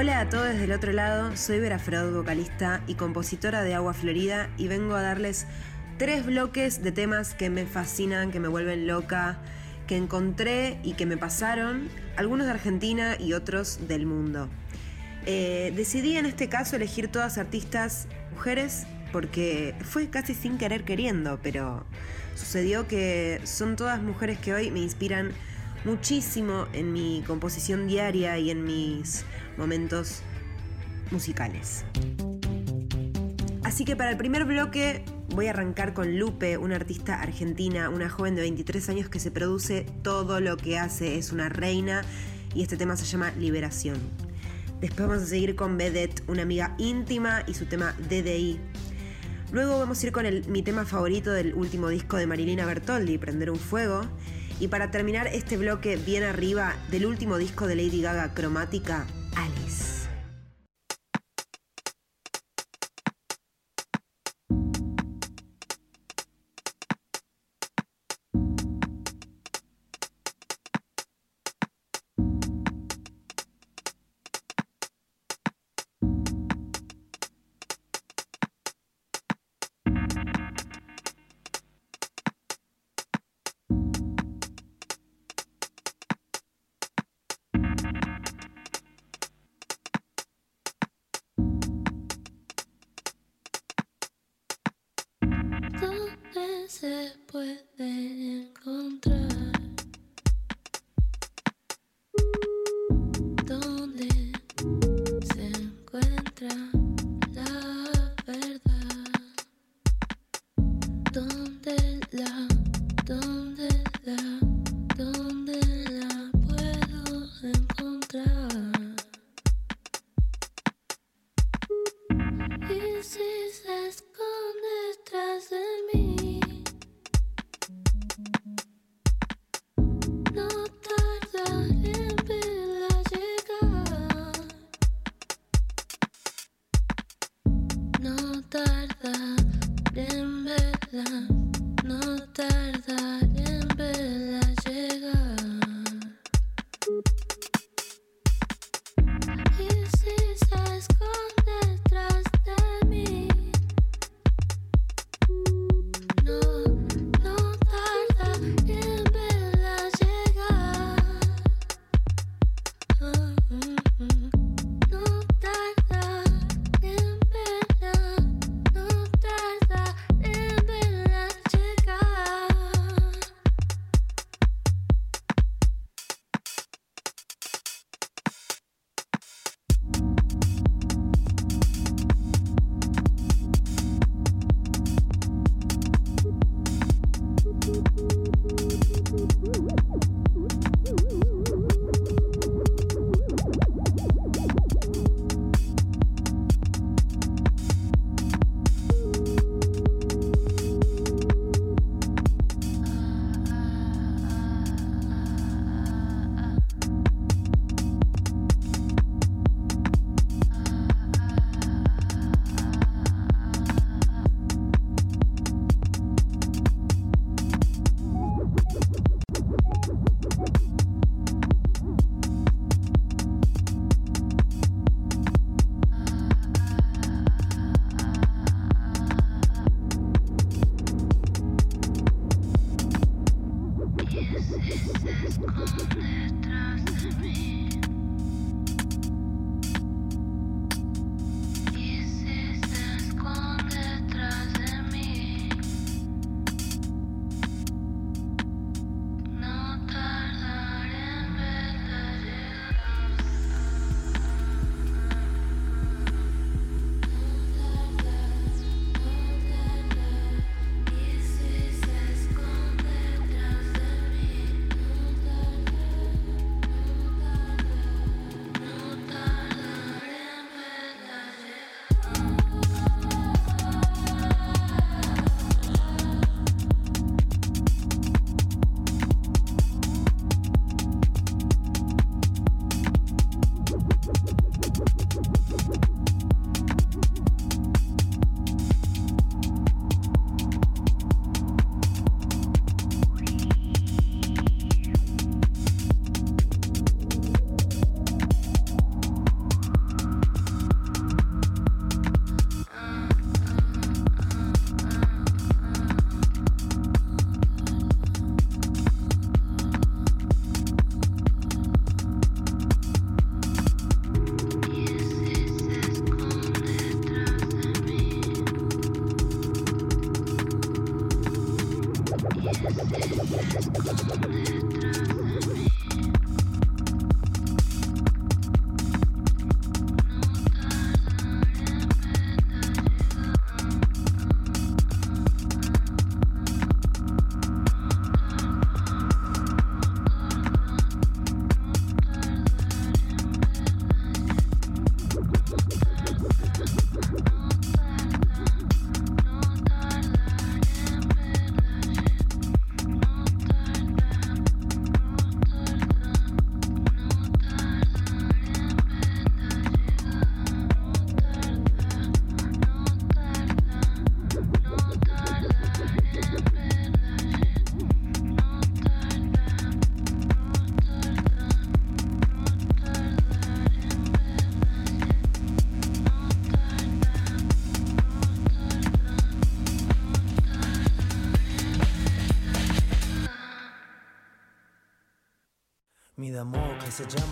Hola a todos desde el otro lado, soy Vera Freud, vocalista y compositora de Agua Florida y vengo a darles tres bloques de temas que me fascinan, que me vuelven loca, que encontré y que me pasaron, algunos de Argentina y otros del mundo. Eh, decidí en este caso elegir todas artistas mujeres porque fue casi sin querer queriendo, pero sucedió que son todas mujeres que hoy me inspiran muchísimo en mi composición diaria y en mis momentos musicales. Así que para el primer bloque voy a arrancar con Lupe, una artista argentina, una joven de 23 años que se produce todo lo que hace, es una reina y este tema se llama Liberación. Después vamos a seguir con Vedette, una amiga íntima y su tema DDI. Luego vamos a ir con mi tema favorito del último disco de Marilina Bertoldi, Prender un Fuego. Y para terminar este bloque bien arriba del último disco de Lady Gaga, Cromática, Alice.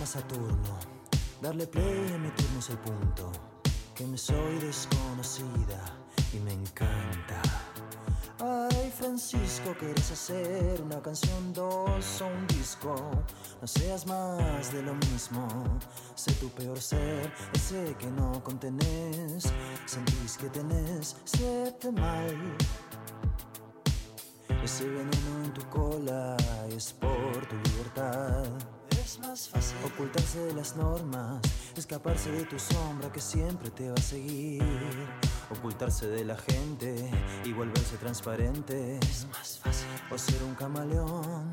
Saturno. Darle play a mi turno el punto. Que me soy desconocida y me encanta. Ay, Francisco, ¿quieres hacer una canción, dos o un disco? No seas más de lo mismo. Sé tu peor ser, ese que no contenés. Sentís que tenés siete mal. Ese veneno en tu cola es por tu libertad más fácil ocultarse de las normas, escaparse de tu sombra que siempre te va a seguir, ocultarse de la gente y volverse transparente. Es más fácil o ser un camaleón,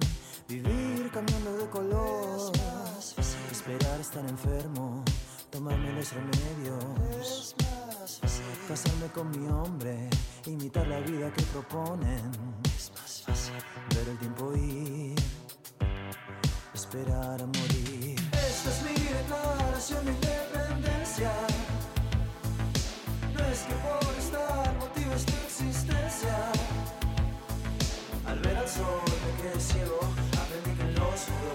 vivir cambiando de color, más fácil esperar estar enfermo, tomarme los remedios. más fácil casarme con mi hombre, imitar la vida que proponen. Es más fácil ver el tiempo ir esperar a morir. Esta es mi declaración de independencia. No es que por estar motives tu existencia. Al ver al sol me quedé ciego, aprendí que lo oscuro.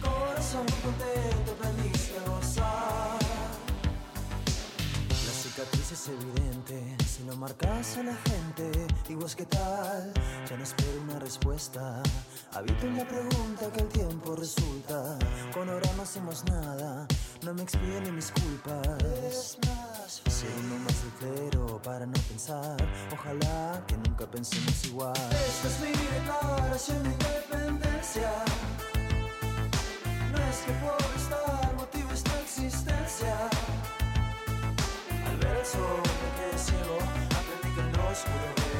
Corazón contento, aprendiste cicatriz es evidente, si lo marcas a la gente, y vos qué tal, ya no espero una respuesta. Habito en la pregunta que el tiempo resulta. Con ahora no hacemos nada, no me expiden ni mis culpas. Es fácil. uno más cero para no pensar. Ojalá que nunca pensemos igual. Esta es mi declaración de independencia. No es que por estar motivo esta existencia. El sol quedé ciego, aprendí que no oscuro veo.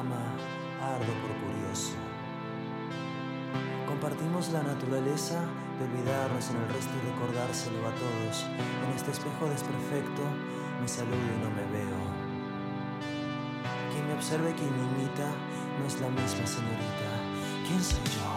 Ardo por curioso. Compartimos la naturaleza de olvidarnos en el resto y recordárselo a todos. En este espejo desperfecto me saludo y no me veo. Quien me observe, quien me imita, no es la misma señorita. ¿Quién soy yo?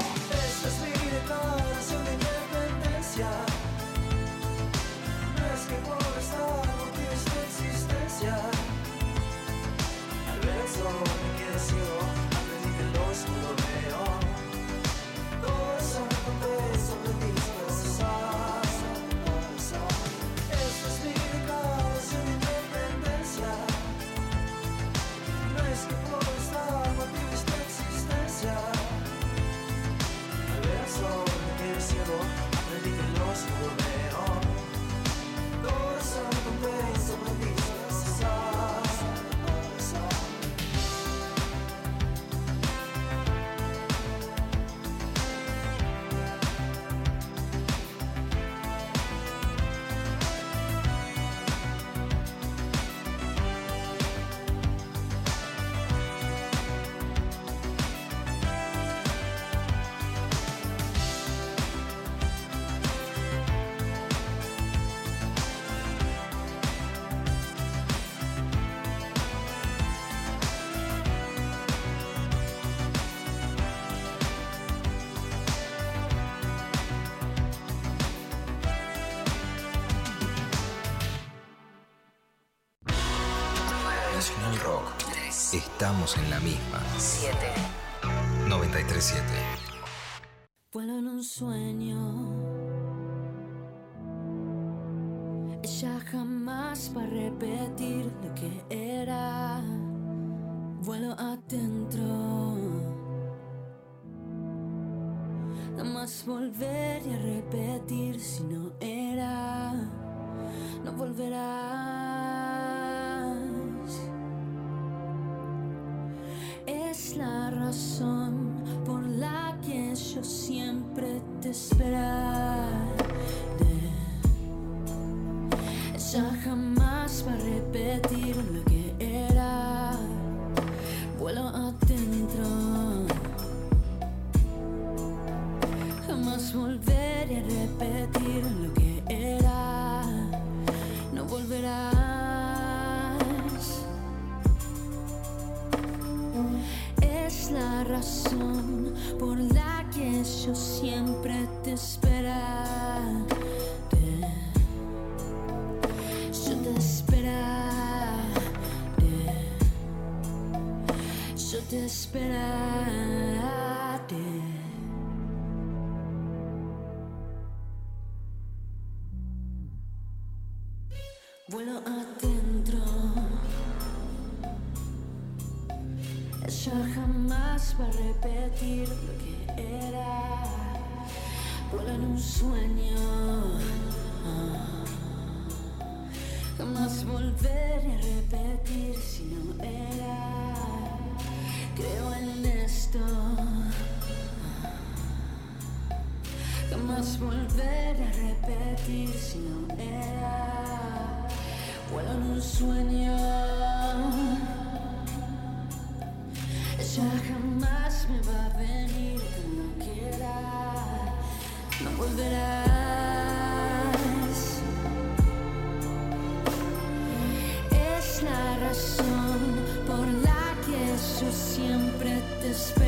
Estamos en la misma. 7. 937. Vuelo en un sueño. Ella jamás va a repetir lo que era. Vuelo adentro. Jamás volvería a repetir si no era. No la razón por la que yo siempre te esperaré. Ya jamás va a repetir lo que desperate. Vuelo adentro. Ella jamás va a repetir lo que era. Vuelo en un sueño. Jamás volveré a repetir si no era creo en esto. Jamás volver a repetir si no era vuelo en un sueño. Ella jamás me va a venir como quiera, no volverá. despair.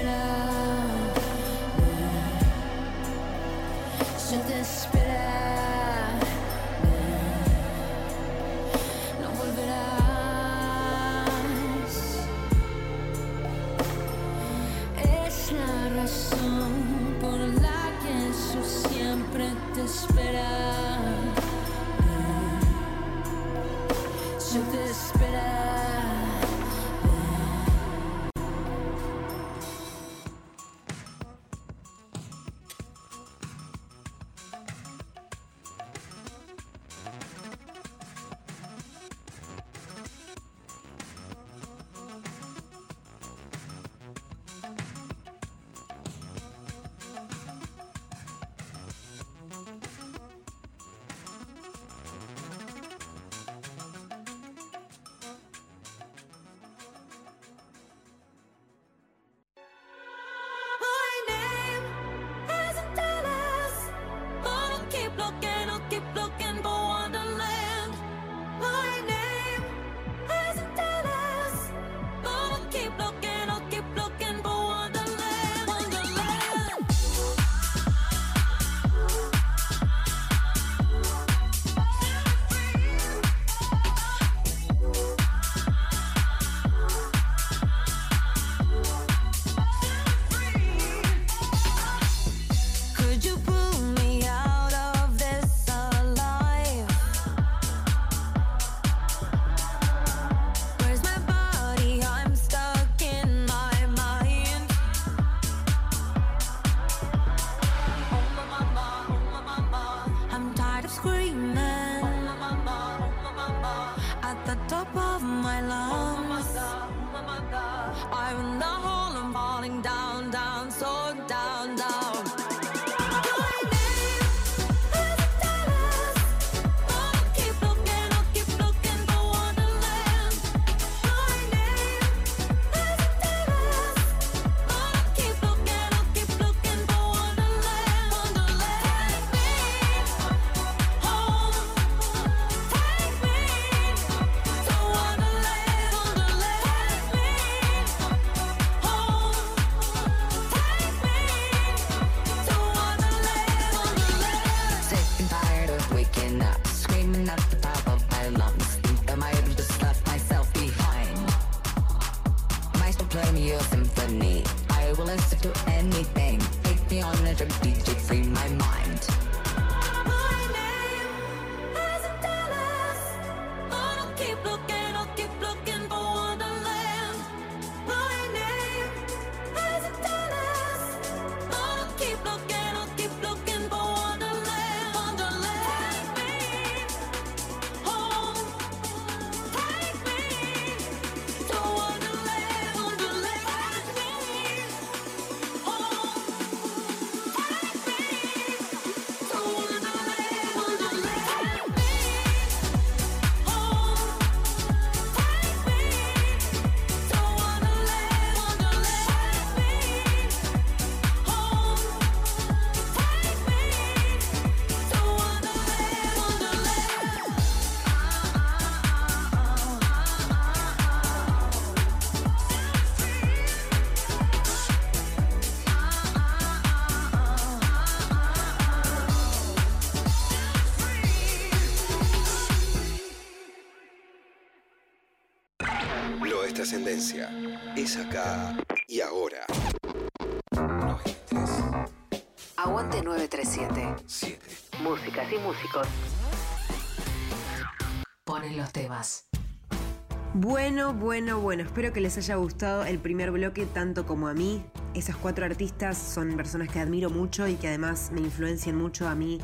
Bueno, bueno, bueno, espero que les haya gustado el primer bloque tanto como a mí. Esas cuatro artistas son personas que admiro mucho y que además me influencian mucho a mí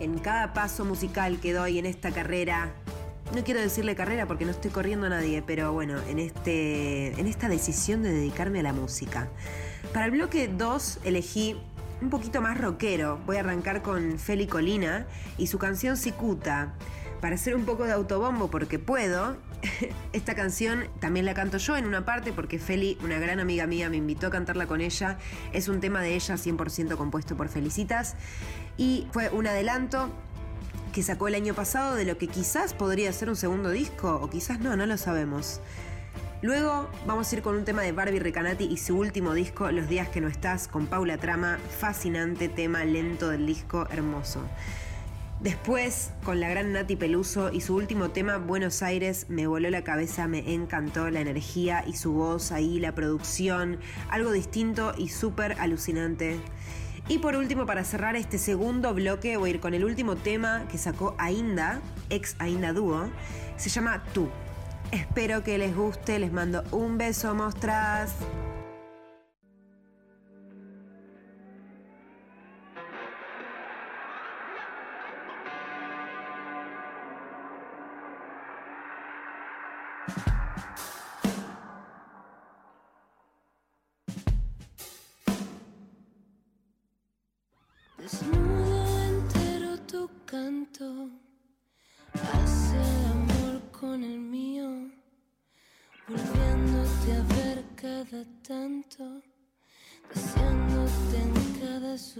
en cada paso musical que doy en esta carrera. No quiero decirle carrera porque no estoy corriendo a nadie, pero bueno, en, este, en esta decisión de dedicarme a la música. Para el bloque 2 elegí un poquito más rockero. Voy a arrancar con Feli Colina y su canción Cicuta. Para hacer un poco de autobombo porque puedo, esta canción también la canto yo en una parte porque Feli, una gran amiga mía, me invitó a cantarla con ella. Es un tema de ella 100% compuesto por Felicitas y fue un adelanto que sacó el año pasado de lo que quizás podría ser un segundo disco o quizás no, no lo sabemos. Luego vamos a ir con un tema de Barbie Recanati y su último disco, Los días que no estás, con Paula Trama, fascinante tema lento del disco, hermoso. Después, con la gran Nati Peluso y su último tema, Buenos Aires, me voló la cabeza, me encantó la energía y su voz ahí, la producción, algo distinto y súper alucinante. Y por último, para cerrar este segundo bloque, voy a ir con el último tema que sacó Ainda, ex Ainda Dúo, se llama Tú. Espero que les guste, les mando un beso, mostras.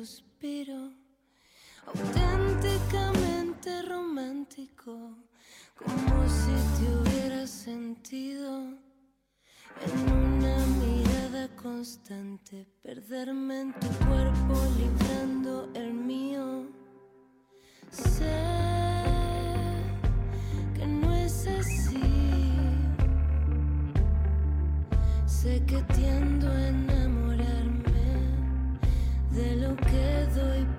Suspiro, auténticamente romántico, como si te hubiera sentido. En una mirada constante, perderme en tu cuerpo, librando el mío. Sé que no es así. Sé que tiendo lo que doy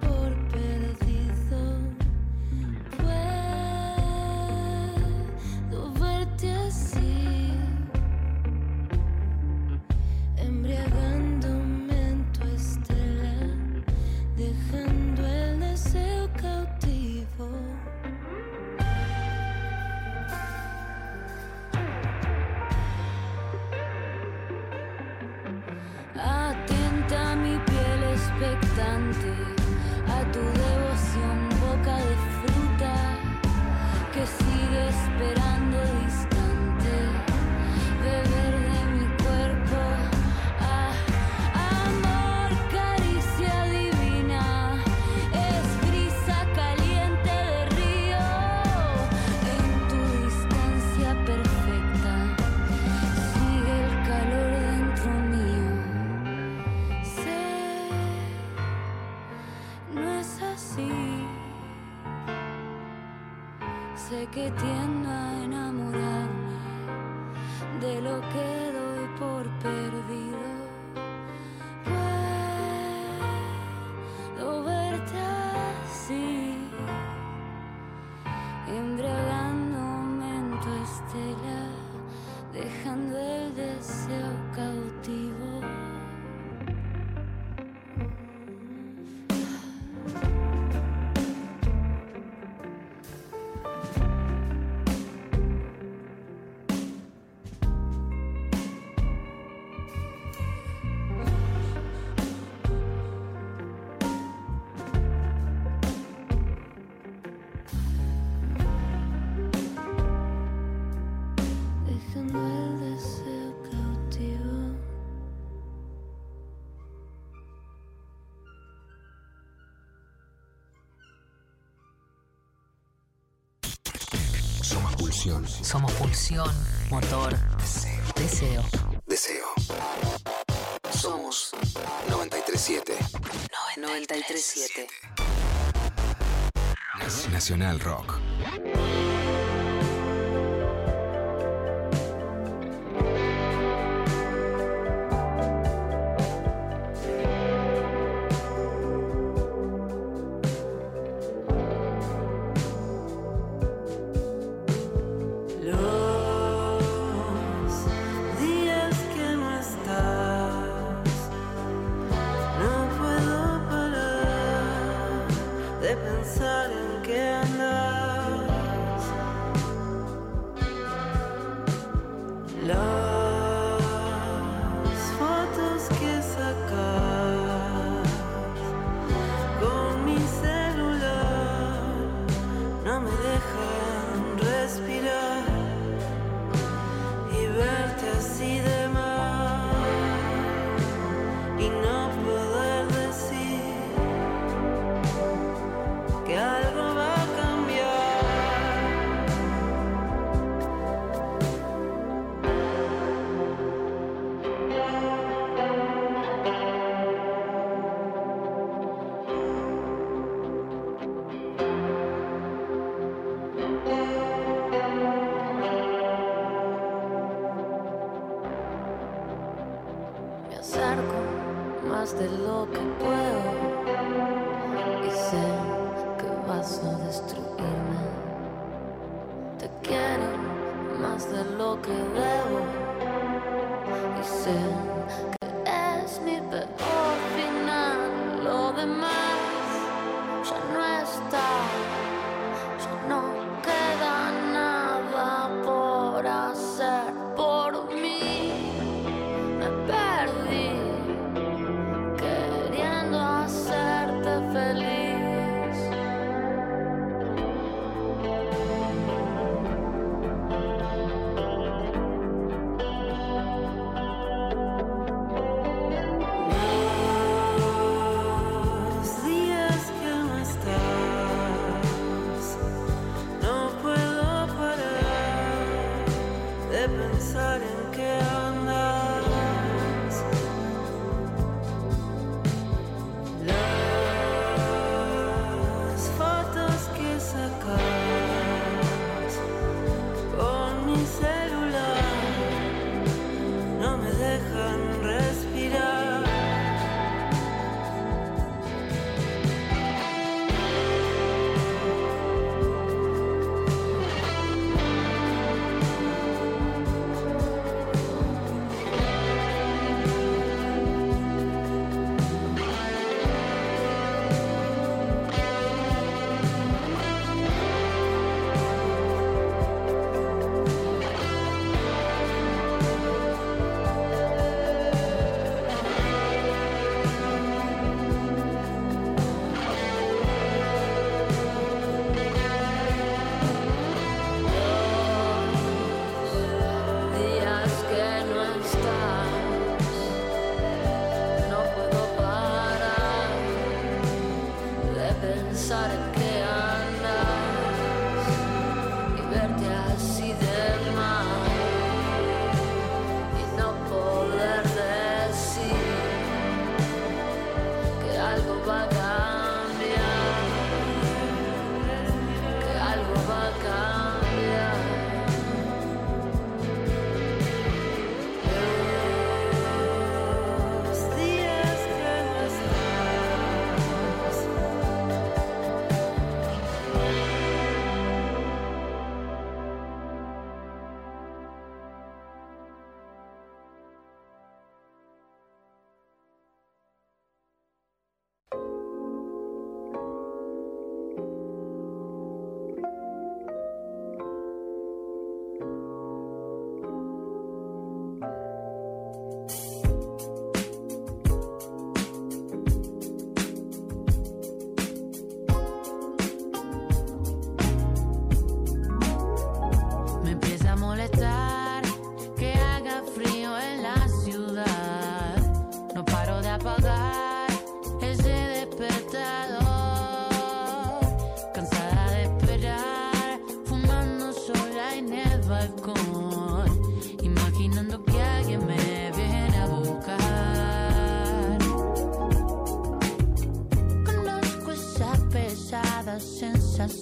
Sé que pulsión. Somos pulsión, motor, deseo. Deseo. Somos 937. 937. Nacional Rock.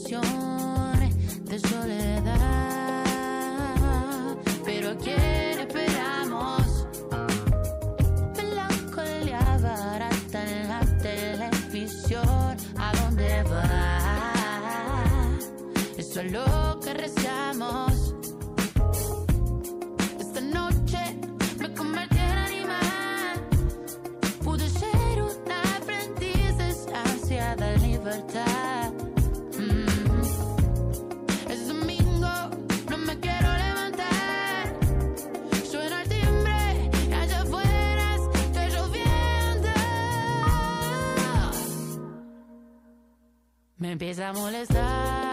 de soledad. Pero a quién esperamos? Melancolía barata en la televisión. ¿A dónde va? Eso es lo que rezamos. empieza a molestar.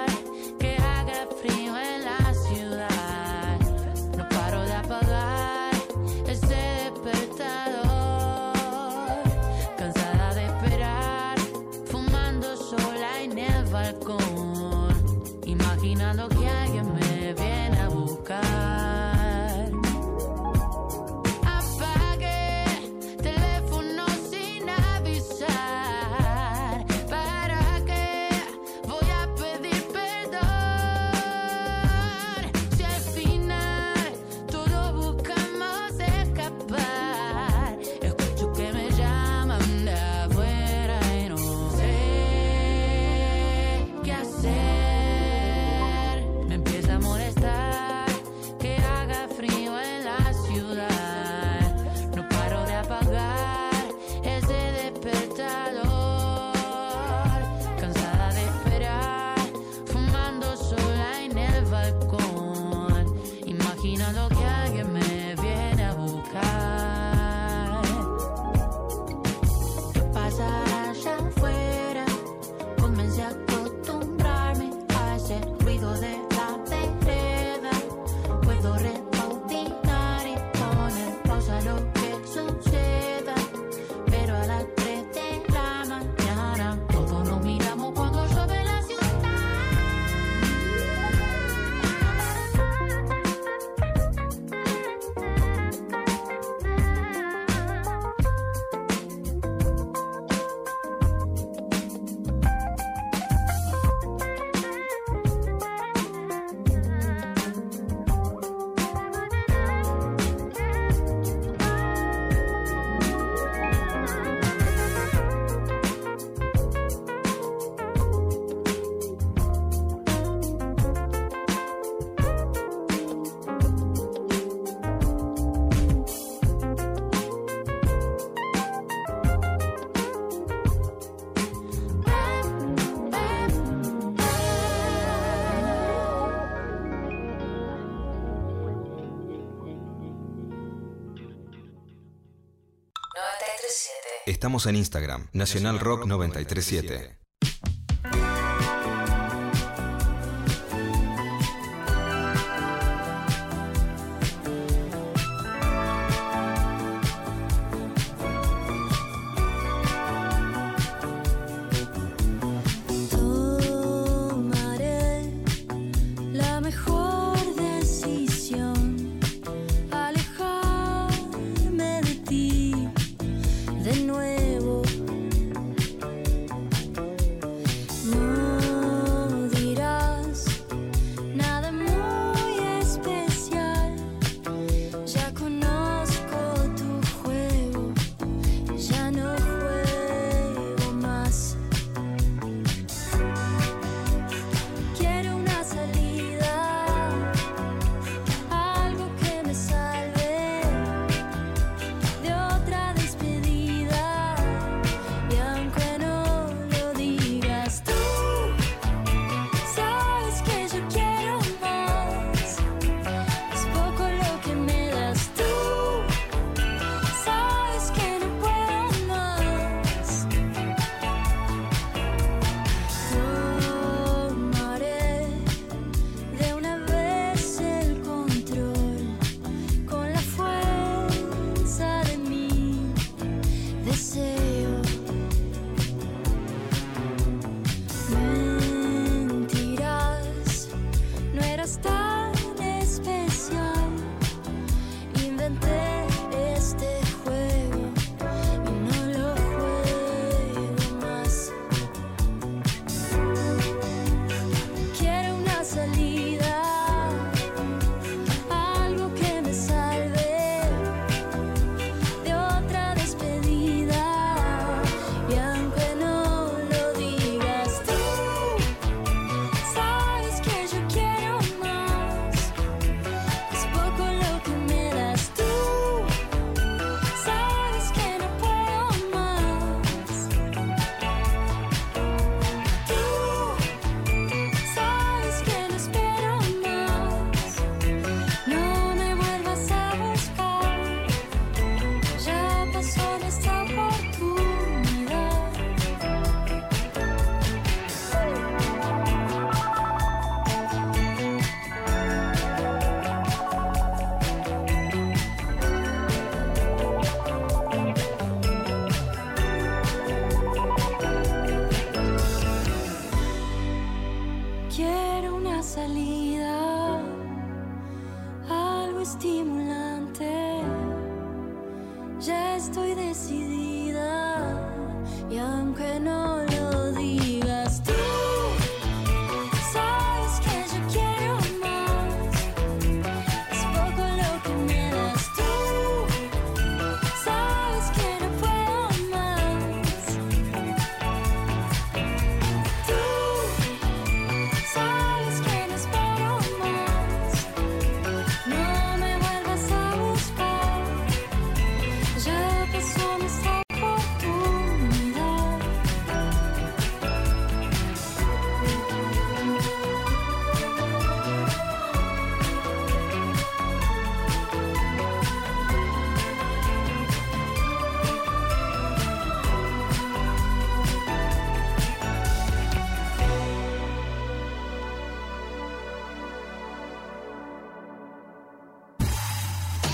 Estamos en Instagram, Nacional Rock 937.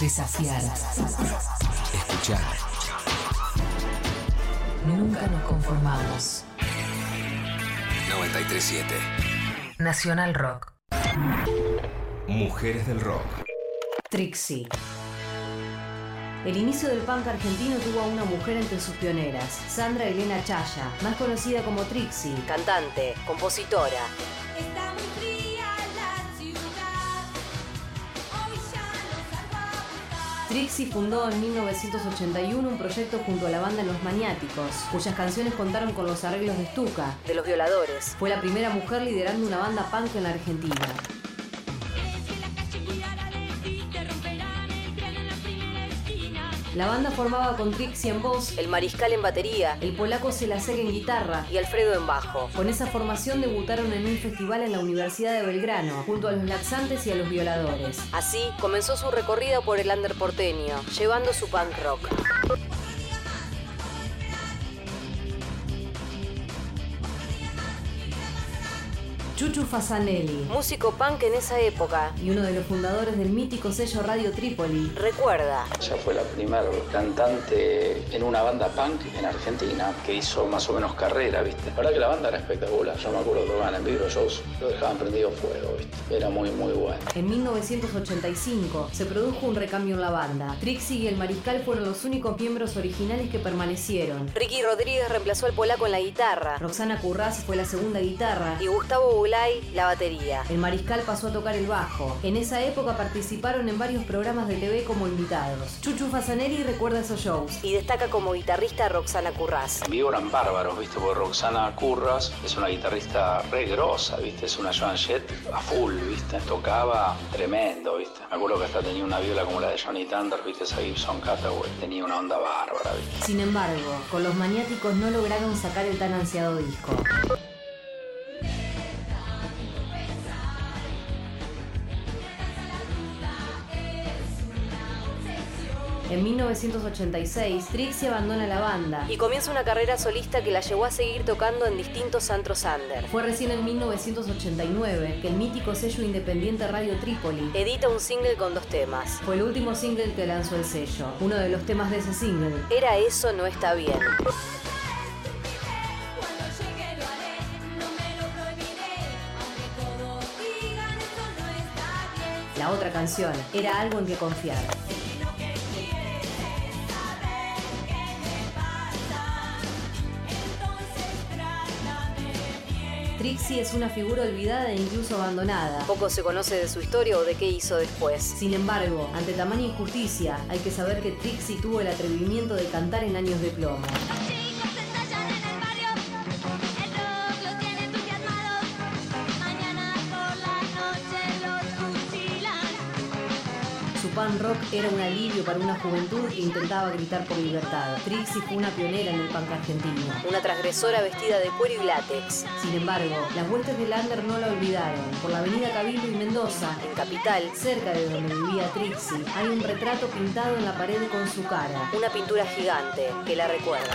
Desafiar. Escuchar. Nunca nos conformamos. 937. Nacional Rock. Mujeres del rock. Trixie. El inicio del punk argentino tuvo a una mujer entre sus pioneras, Sandra Elena Chaya, más conocida como Trixie, cantante, compositora. Está Trixie fundó en 1981 un proyecto junto a la banda Los Maniáticos, cuyas canciones contaron con los arreglos de Stuka, de Los Violadores. Fue la primera mujer liderando una banda punk en la Argentina. La banda formaba con Trixie en voz, el Mariscal en batería, el polaco Selasek en guitarra y Alfredo en bajo. Con esa formación debutaron en un festival en la Universidad de Belgrano, junto a los laxantes y a los violadores. Así comenzó su recorrida por el under porteño, llevando su punk rock. Chuchu Fasanelli, músico punk en esa época y uno de los fundadores del mítico sello Radio Trípoli, recuerda. Ella fue la primera cantante en una banda punk en Argentina que hizo más o menos carrera, ¿viste? La verdad que la banda era espectacular. Yo me acuerdo que tocaban en vivo shows, lo dejaban prendido fuego, ¿viste? Era muy, muy bueno. En 1985 se produjo un recambio en la banda. Trixie y el Mariscal fueron los únicos miembros originales que permanecieron. Ricky Rodríguez reemplazó al polaco en la guitarra. Roxana Curraz fue la segunda guitarra y Gustavo La batería. El Mariscal pasó a tocar el bajo. En esa época participaron en varios programas de TV como invitados. Chuchu Fasanelli recuerda esos shows y destaca como guitarrista a Roxana Curraz. En vivo eran bárbaros, ¿viste? Porque Roxana Curras es una guitarrista re grosa, ¿viste? Es una Joan Jett a full, ¿viste? Tocaba tremendo, ¿viste? Me acuerdo que hasta tenía una viola como la de Johnny Thunder, ¿viste? Esa Gibson Cataway. Tenía una onda bárbara, ¿viste? Sin embargo, con los maniáticos no lograron sacar el tan ansiado disco. En 1986, Trixie abandona la banda y comienza una carrera solista que la llevó a seguir tocando en distintos antros under. Fue recién en 1989 que el mítico sello independiente Radio Trípoli edita un single con dos temas. Fue el último single que lanzó el sello. Uno de los temas de ese single era Eso no está bien. La otra canción era algo en que confiar. Trixie es una figura olvidada e incluso abandonada. Poco se conoce de su historia o de qué hizo después. Sin embargo, ante tamaña injusticia, hay que saber que Trixie tuvo el atrevimiento de cantar en años de plomo. Rock era un alivio para una juventud que intentaba gritar por libertad. Trixie fue una pionera en el punk argentino. Una transgresora vestida de cuero y látex. Sin embargo, las huestes de Lander no la olvidaron. Por la avenida Cabildo y Mendoza, en Capital, cerca de donde vivía Trixie, hay un retrato pintado en la pared con su cara. Una pintura gigante que la recuerda.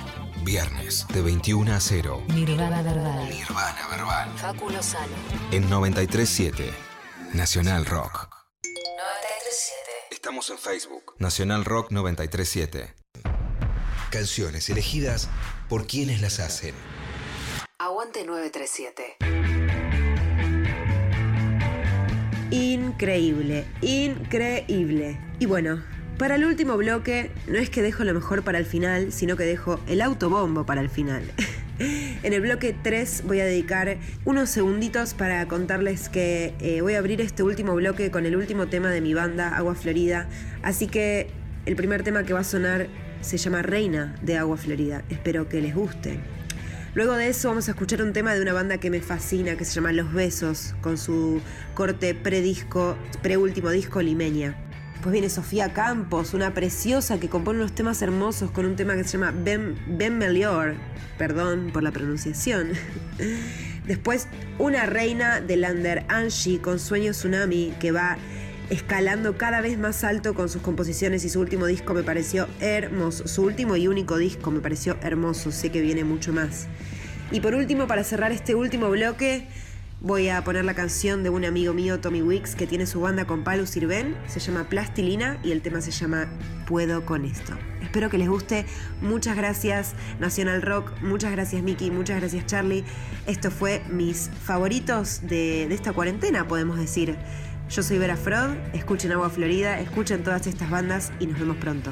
Viernes de 21 a 0. Nirvana Verbal. Nirvana Verbal. Facu Lozano. En 937. Nacional Rock. 937. Estamos en Facebook. Nacional Rock 937. Canciones elegidas por quienes las hacen. Aguante 937. Increíble, increíble. Y bueno, para el último bloque, no es que dejo lo mejor para el final, sino que dejo el autobombo para el final. En el bloque 3 voy a dedicar unos segunditos para contarles que eh, voy a abrir este último bloque con el último tema de mi banda, Agua Florida. Así que el primer tema que va a sonar se llama Reina de Agua Florida. Espero que les guste. Luego de eso vamos a escuchar un tema de una banda que me fascina, que se llama Los Besos, con su corte predisco, preúltimo disco Limeña. Después viene Sofía Campos, una preciosa que compone unos temas hermosos con un tema que se llama Ben, ben Melior. Perdón por la pronunciación. Después una reina de Lander, Angie, con Sueño Tsunami, que va escalando cada vez más alto con sus composiciones y su último disco me pareció hermoso. Su último y único disco me pareció hermoso, sé que viene mucho más. Y por último, para cerrar este último bloque, voy a poner la canción de un amigo mío, Tommy Wicks, que tiene su banda con Palu Sirven, se llama Plastilina y el tema se llama Puedo con esto. Espero que les guste. Muchas gracias Nacional Rock, muchas gracias Miki, muchas gracias Charlie. Esto fue mis favoritos de, de esta cuarentena, podemos decir. Yo soy Vera Frod, escuchen Agua Florida, escuchen todas estas bandas y nos vemos pronto.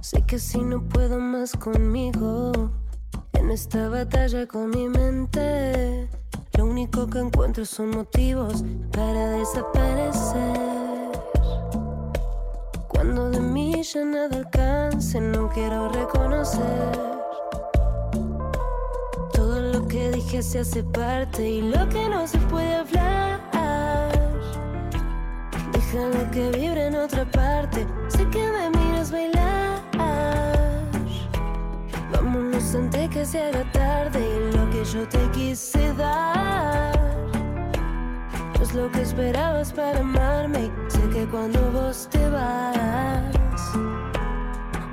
Sé que si no puedo más conmigo, en esta batalla con mi mente, lo único que encuentro son motivos para desaparecer. Cuando de mí ya nada alcance, no quiero reconocer. Todo lo que dije se hace parte y lo que no se puede hablar. Déjalo que vibre en otra parte. Sé que me miras bailar. Vámonos antes que se haga tarde y lo que yo te quise dar. No es lo que esperabas para amarme. Sé que cuando vos te vas,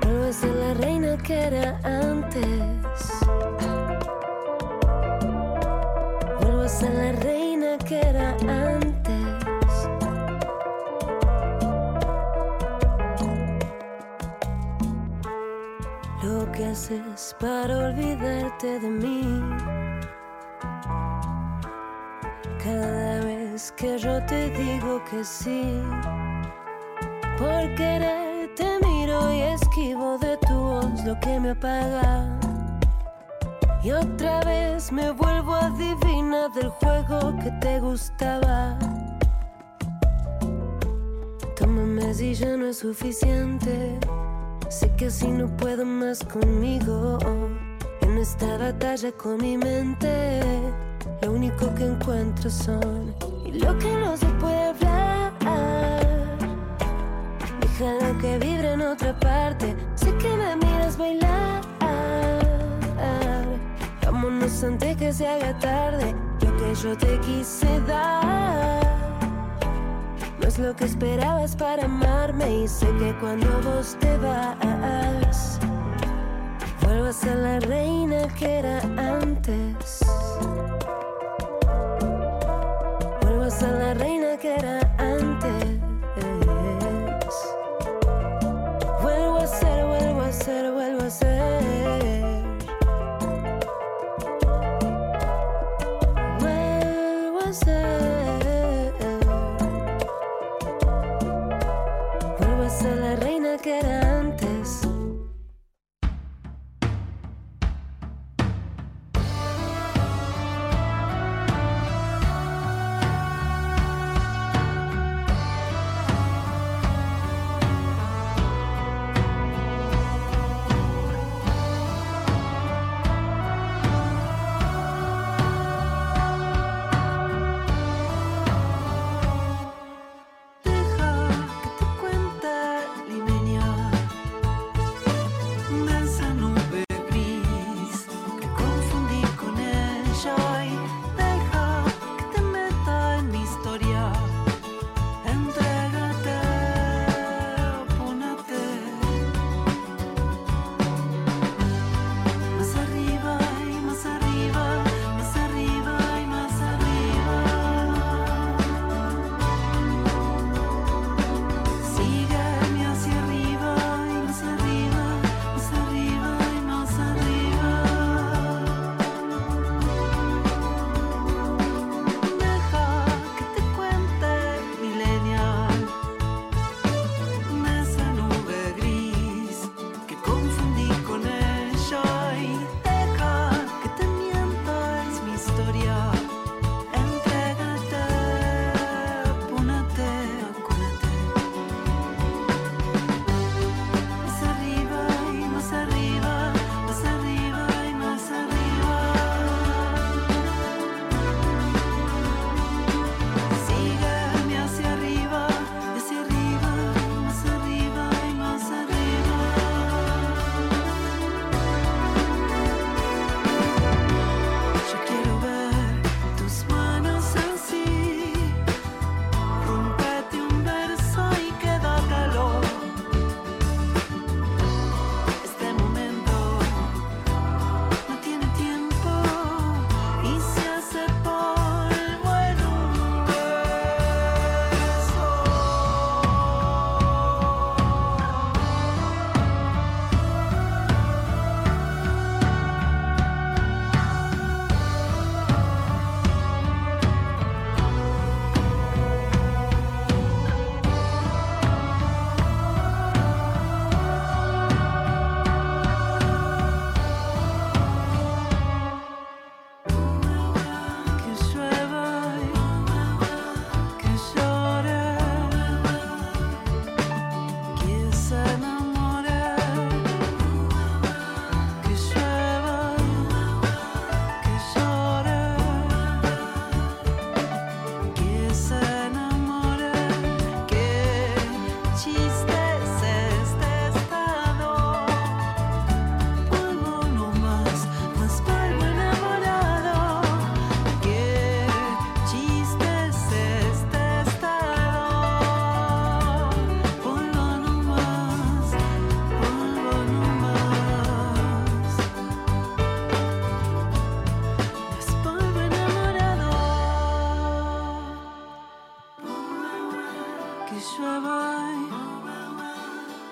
vuelvo a la reina que era antes. Vuelvo a la reina que era antes. Para olvidarte de mí. Cada vez que yo te digo que sí, por querer te miro y esquivo de tu voz lo que me apaga. Y otra vez me vuelvo adivina del juego que te gustaba. Tómame si ya no es suficiente. Sé que así no puedo más conmigo. En esta batalla con mi mente, lo único que encuentro son y lo que no se puede hablar. Déjalo que vibre en otra parte. Sé que me miras bailar. Vámonos antes que se haga tarde. Lo que yo te quise dar. Lo que esperabas para amarme y sé que cuando vos te vas, vuelvo a la reina que era antes. Vuelvo a la reina que era antes. Vuelvo a ser, vuelvo a ser.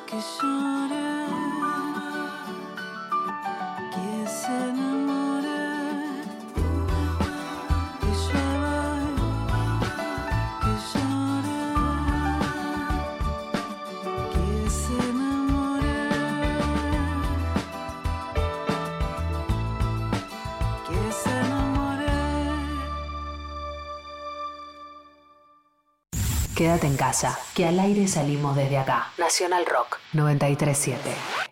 que chora, que se enamora. Quédate en casa, que al aire salimos desde acá. Nacional Rock 937.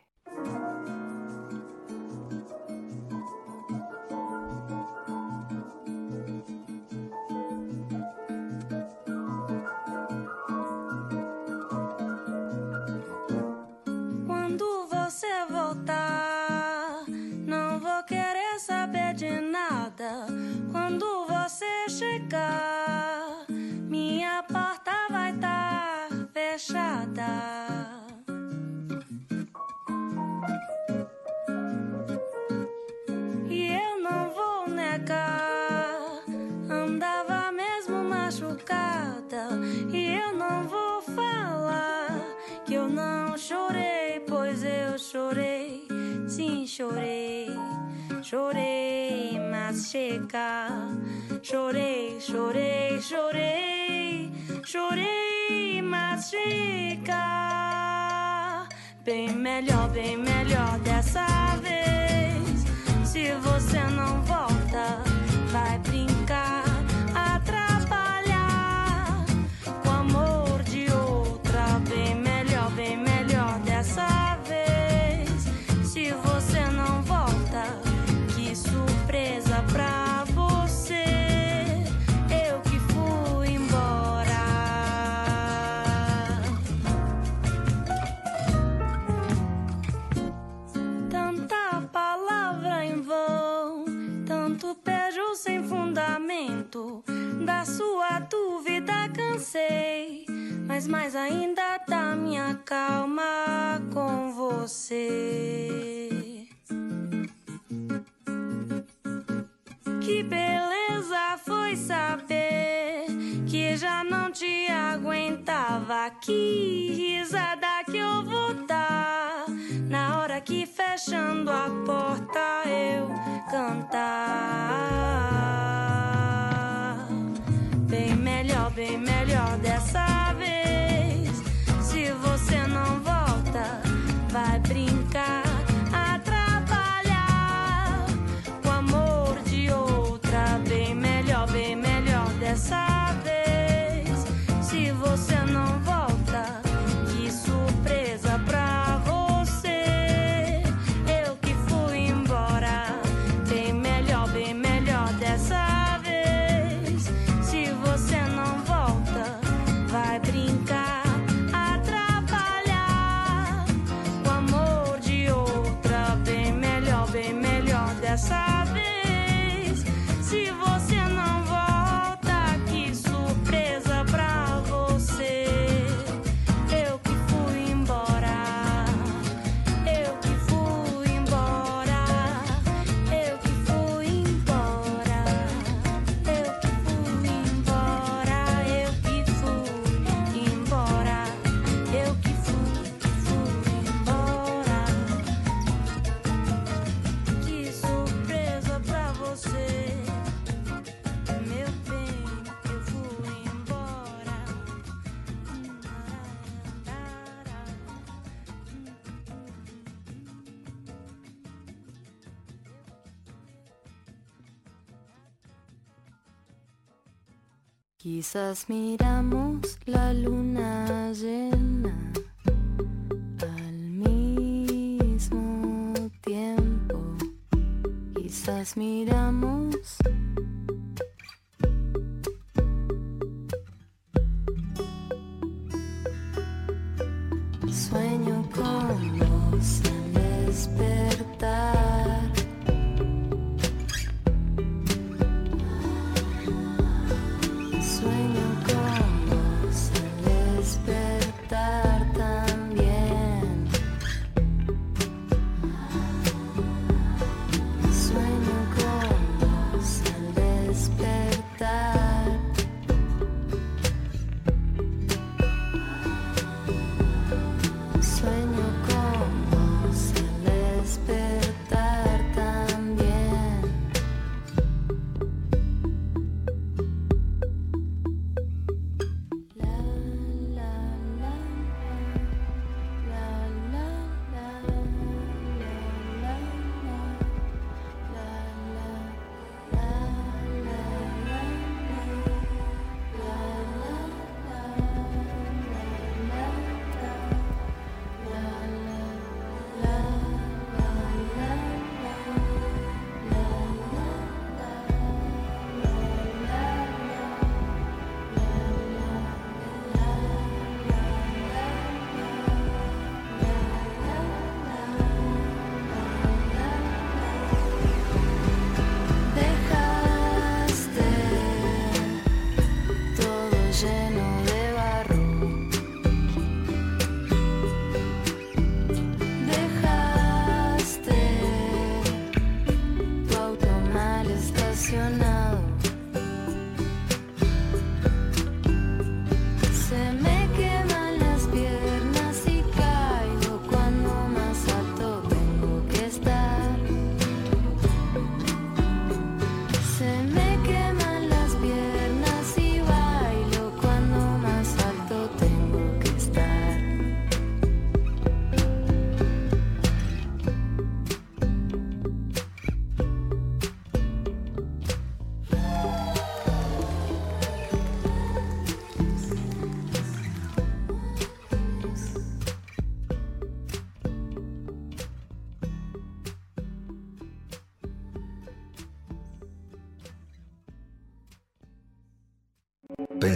Quizás miramos la luna llena.